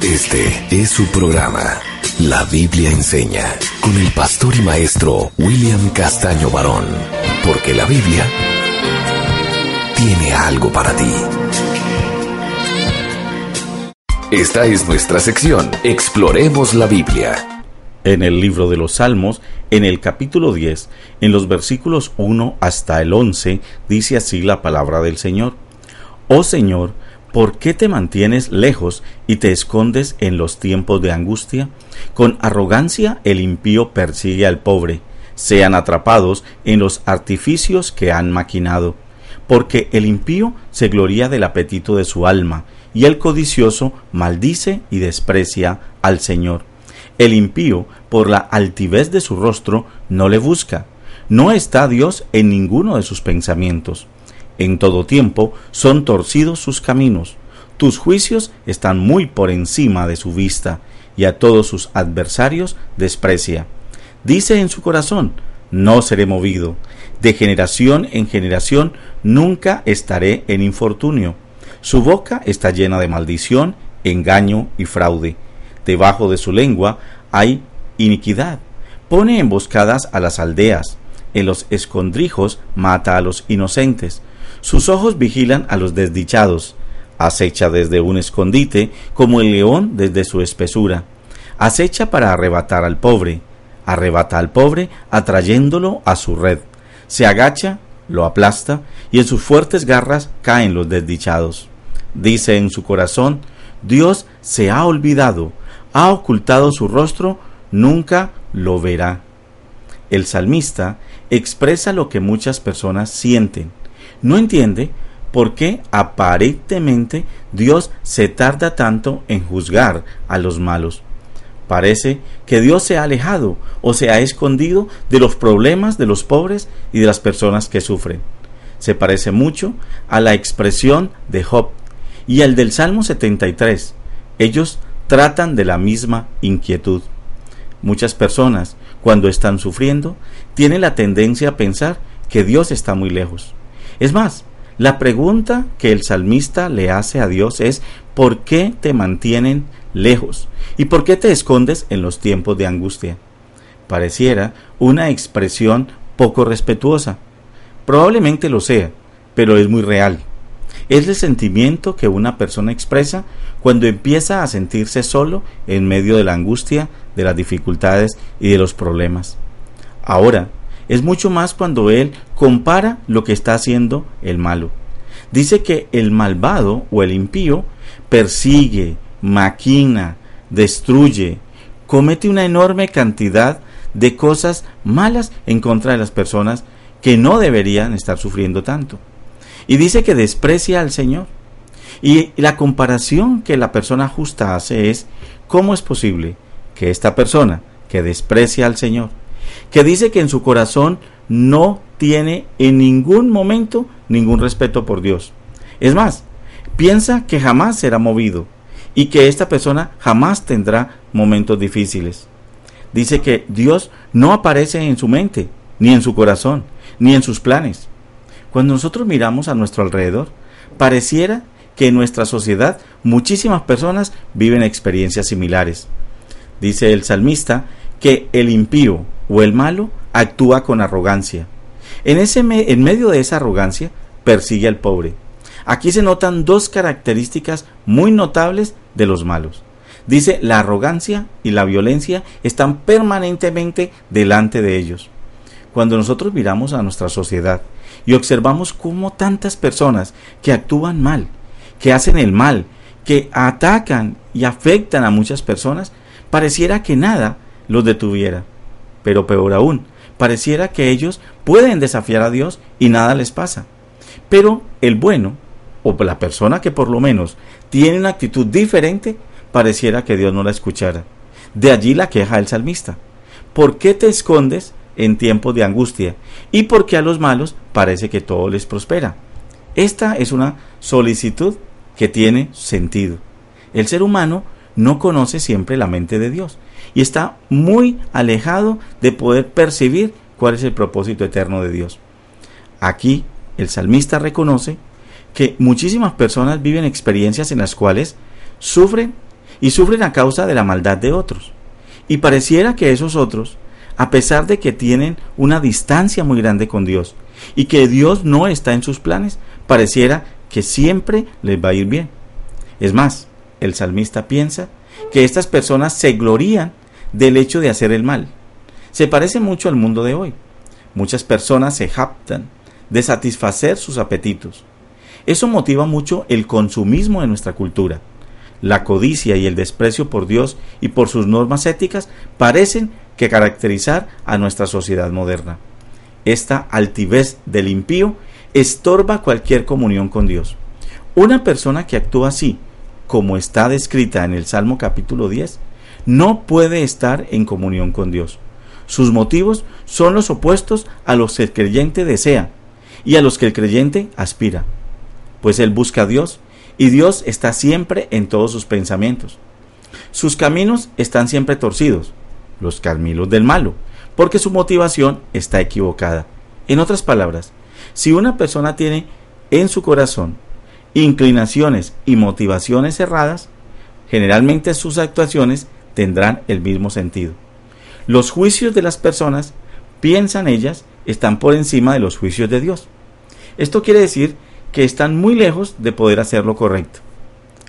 este es su programa, La Biblia Enseña, con el pastor y maestro William Castaño Barón, porque la Biblia tiene algo para ti. Esta es nuestra sección, Exploremos la Biblia. En el libro de los Salmos, en el capítulo 10, en los versículos 1 hasta el 11, dice así la palabra del Señor. Oh Señor, ¿Por qué te mantienes lejos y te escondes en los tiempos de angustia? Con arrogancia el impío persigue al pobre, sean atrapados en los artificios que han maquinado, porque el impío se gloria del apetito de su alma, y el codicioso maldice y desprecia al Señor. El impío, por la altivez de su rostro, no le busca. No está Dios en ninguno de sus pensamientos. En todo tiempo son torcidos sus caminos. Tus juicios están muy por encima de su vista, y a todos sus adversarios desprecia. Dice en su corazón, no seré movido. De generación en generación nunca estaré en infortunio. Su boca está llena de maldición, engaño y fraude. Debajo de su lengua hay iniquidad. Pone emboscadas a las aldeas. En los escondrijos mata a los inocentes. Sus ojos vigilan a los desdichados. Acecha desde un escondite como el león desde su espesura. Acecha para arrebatar al pobre. Arrebata al pobre atrayéndolo a su red. Se agacha, lo aplasta y en sus fuertes garras caen los desdichados. Dice en su corazón, Dios se ha olvidado, ha ocultado su rostro, nunca lo verá. El salmista expresa lo que muchas personas sienten no entiende por qué aparentemente Dios se tarda tanto en juzgar a los malos. Parece que Dios se ha alejado o se ha escondido de los problemas de los pobres y de las personas que sufren. Se parece mucho a la expresión de Job y al del Salmo 73. Ellos tratan de la misma inquietud. Muchas personas, cuando están sufriendo, tienen la tendencia a pensar que Dios está muy lejos. Es más, la pregunta que el salmista le hace a Dios es ¿por qué te mantienen lejos? ¿Y por qué te escondes en los tiempos de angustia? Pareciera una expresión poco respetuosa. Probablemente lo sea, pero es muy real. Es el sentimiento que una persona expresa cuando empieza a sentirse solo en medio de la angustia, de las dificultades y de los problemas. Ahora, es mucho más cuando él compara lo que está haciendo el malo. Dice que el malvado o el impío persigue, maquina, destruye, comete una enorme cantidad de cosas malas en contra de las personas que no deberían estar sufriendo tanto. Y dice que desprecia al Señor. Y la comparación que la persona justa hace es, ¿cómo es posible que esta persona que desprecia al Señor, que dice que en su corazón no tiene en ningún momento ningún respeto por Dios. Es más, piensa que jamás será movido y que esta persona jamás tendrá momentos difíciles. Dice que Dios no aparece en su mente, ni en su corazón, ni en sus planes. Cuando nosotros miramos a nuestro alrededor, pareciera que en nuestra sociedad muchísimas personas viven experiencias similares. Dice el salmista que el impío o el malo actúa con arrogancia. En, ese en medio de esa arrogancia persigue al pobre. Aquí se notan dos características muy notables de los malos. Dice, la arrogancia y la violencia están permanentemente delante de ellos. Cuando nosotros miramos a nuestra sociedad y observamos cómo tantas personas que actúan mal, que hacen el mal, que atacan y afectan a muchas personas, pareciera que nada los detuviera. Pero peor aún, pareciera que ellos pueden desafiar a Dios y nada les pasa. Pero el bueno, o la persona que por lo menos tiene una actitud diferente, pareciera que Dios no la escuchara. De allí la queja del salmista. ¿Por qué te escondes en tiempos de angustia? ¿Y por qué a los malos parece que todo les prospera? Esta es una solicitud que tiene sentido. El ser humano no conoce siempre la mente de Dios y está muy alejado de poder percibir cuál es el propósito eterno de Dios. Aquí el salmista reconoce que muchísimas personas viven experiencias en las cuales sufren y sufren a causa de la maldad de otros. Y pareciera que esos otros, a pesar de que tienen una distancia muy grande con Dios y que Dios no está en sus planes, pareciera que siempre les va a ir bien. Es más, el salmista piensa que estas personas se glorían del hecho de hacer el mal. Se parece mucho al mundo de hoy. Muchas personas se jactan de satisfacer sus apetitos. Eso motiva mucho el consumismo de nuestra cultura. La codicia y el desprecio por Dios y por sus normas éticas parecen que caracterizar a nuestra sociedad moderna. Esta altivez del impío estorba cualquier comunión con Dios. Una persona que actúa así, como está descrita en el Salmo capítulo 10, no puede estar en comunión con Dios. Sus motivos son los opuestos a los que el creyente desea y a los que el creyente aspira, pues él busca a Dios y Dios está siempre en todos sus pensamientos. Sus caminos están siempre torcidos, los caminos del malo, porque su motivación está equivocada. En otras palabras, si una persona tiene en su corazón inclinaciones y motivaciones erradas, generalmente sus actuaciones tendrán el mismo sentido. Los juicios de las personas, piensan ellas, están por encima de los juicios de Dios. Esto quiere decir que están muy lejos de poder hacer lo correcto.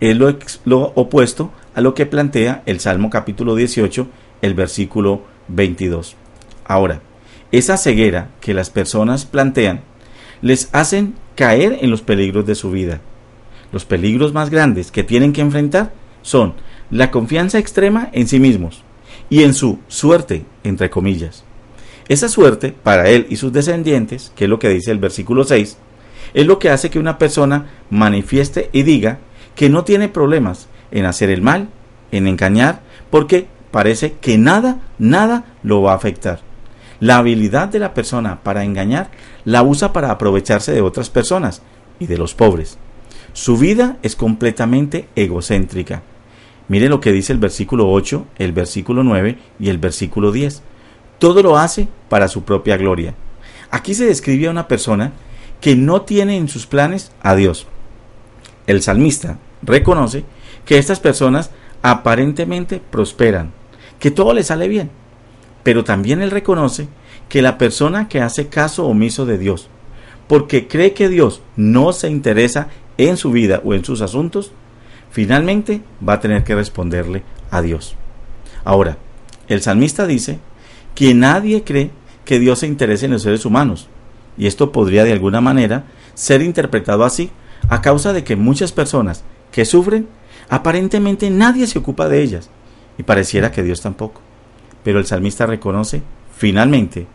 Es lo, lo opuesto a lo que plantea el Salmo capítulo 18, el versículo 22. Ahora, esa ceguera que las personas plantean les hacen caer en los peligros de su vida. Los peligros más grandes que tienen que enfrentar son la confianza extrema en sí mismos y en su suerte, entre comillas. Esa suerte, para él y sus descendientes, que es lo que dice el versículo 6, es lo que hace que una persona manifieste y diga que no tiene problemas en hacer el mal, en engañar, porque parece que nada, nada lo va a afectar. La habilidad de la persona para engañar la usa para aprovecharse de otras personas y de los pobres. Su vida es completamente egocéntrica. Mire lo que dice el versículo 8, el versículo 9 y el versículo 10. Todo lo hace para su propia gloria. Aquí se describe a una persona que no tiene en sus planes a Dios. El salmista reconoce que estas personas aparentemente prosperan, que todo le sale bien, pero también él reconoce que la persona que hace caso omiso de Dios, porque cree que Dios no se interesa en su vida o en sus asuntos, finalmente va a tener que responderle a Dios. Ahora, el salmista dice que nadie cree que Dios se interese en los seres humanos, y esto podría de alguna manera ser interpretado así a causa de que muchas personas que sufren, aparentemente nadie se ocupa de ellas, y pareciera que Dios tampoco. Pero el salmista reconoce, finalmente,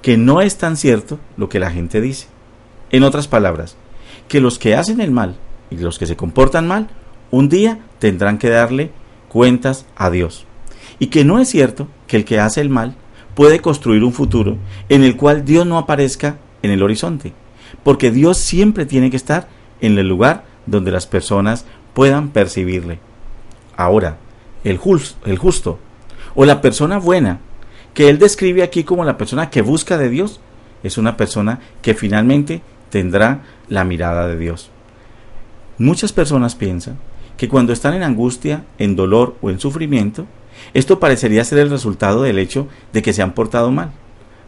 que no es tan cierto lo que la gente dice. En otras palabras, que los que hacen el mal y los que se comportan mal, un día tendrán que darle cuentas a Dios. Y que no es cierto que el que hace el mal puede construir un futuro en el cual Dios no aparezca en el horizonte, porque Dios siempre tiene que estar en el lugar donde las personas puedan percibirle. Ahora, el, el justo o la persona buena que él describe aquí como la persona que busca de Dios, es una persona que finalmente tendrá la mirada de Dios. Muchas personas piensan que cuando están en angustia, en dolor o en sufrimiento, esto parecería ser el resultado del hecho de que se han portado mal.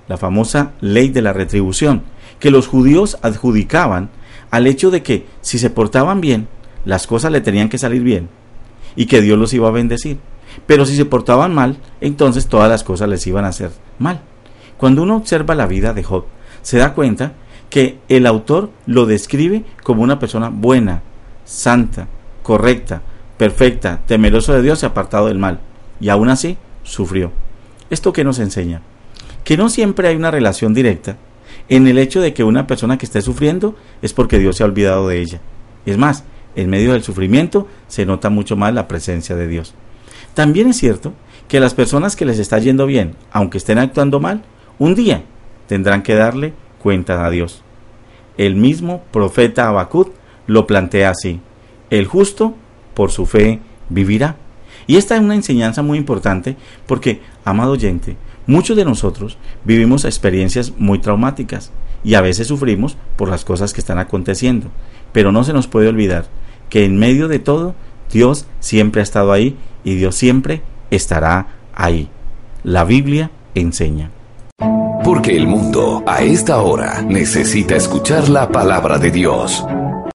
La famosa ley de la retribución, que los judíos adjudicaban al hecho de que si se portaban bien, las cosas le tenían que salir bien y que Dios los iba a bendecir. Pero si se portaban mal, entonces todas las cosas les iban a hacer mal. Cuando uno observa la vida de Job, se da cuenta que el autor lo describe como una persona buena, santa, correcta, perfecta, temeroso de Dios y apartado del mal. Y aún así sufrió. ¿Esto qué nos enseña? Que no siempre hay una relación directa en el hecho de que una persona que esté sufriendo es porque Dios se ha olvidado de ella. Es más, en medio del sufrimiento se nota mucho más la presencia de Dios. También es cierto que las personas que les está yendo bien, aunque estén actuando mal, un día tendrán que darle cuenta a Dios. El mismo profeta Habacuc lo plantea así: el justo por su fe vivirá. Y esta es una enseñanza muy importante porque, amado oyente, muchos de nosotros vivimos experiencias muy traumáticas y a veces sufrimos por las cosas que están aconteciendo. Pero no se nos puede olvidar que en medio de todo, Dios siempre ha estado ahí y Dios siempre estará ahí. La Biblia enseña. Porque el mundo a esta hora necesita escuchar la palabra de Dios.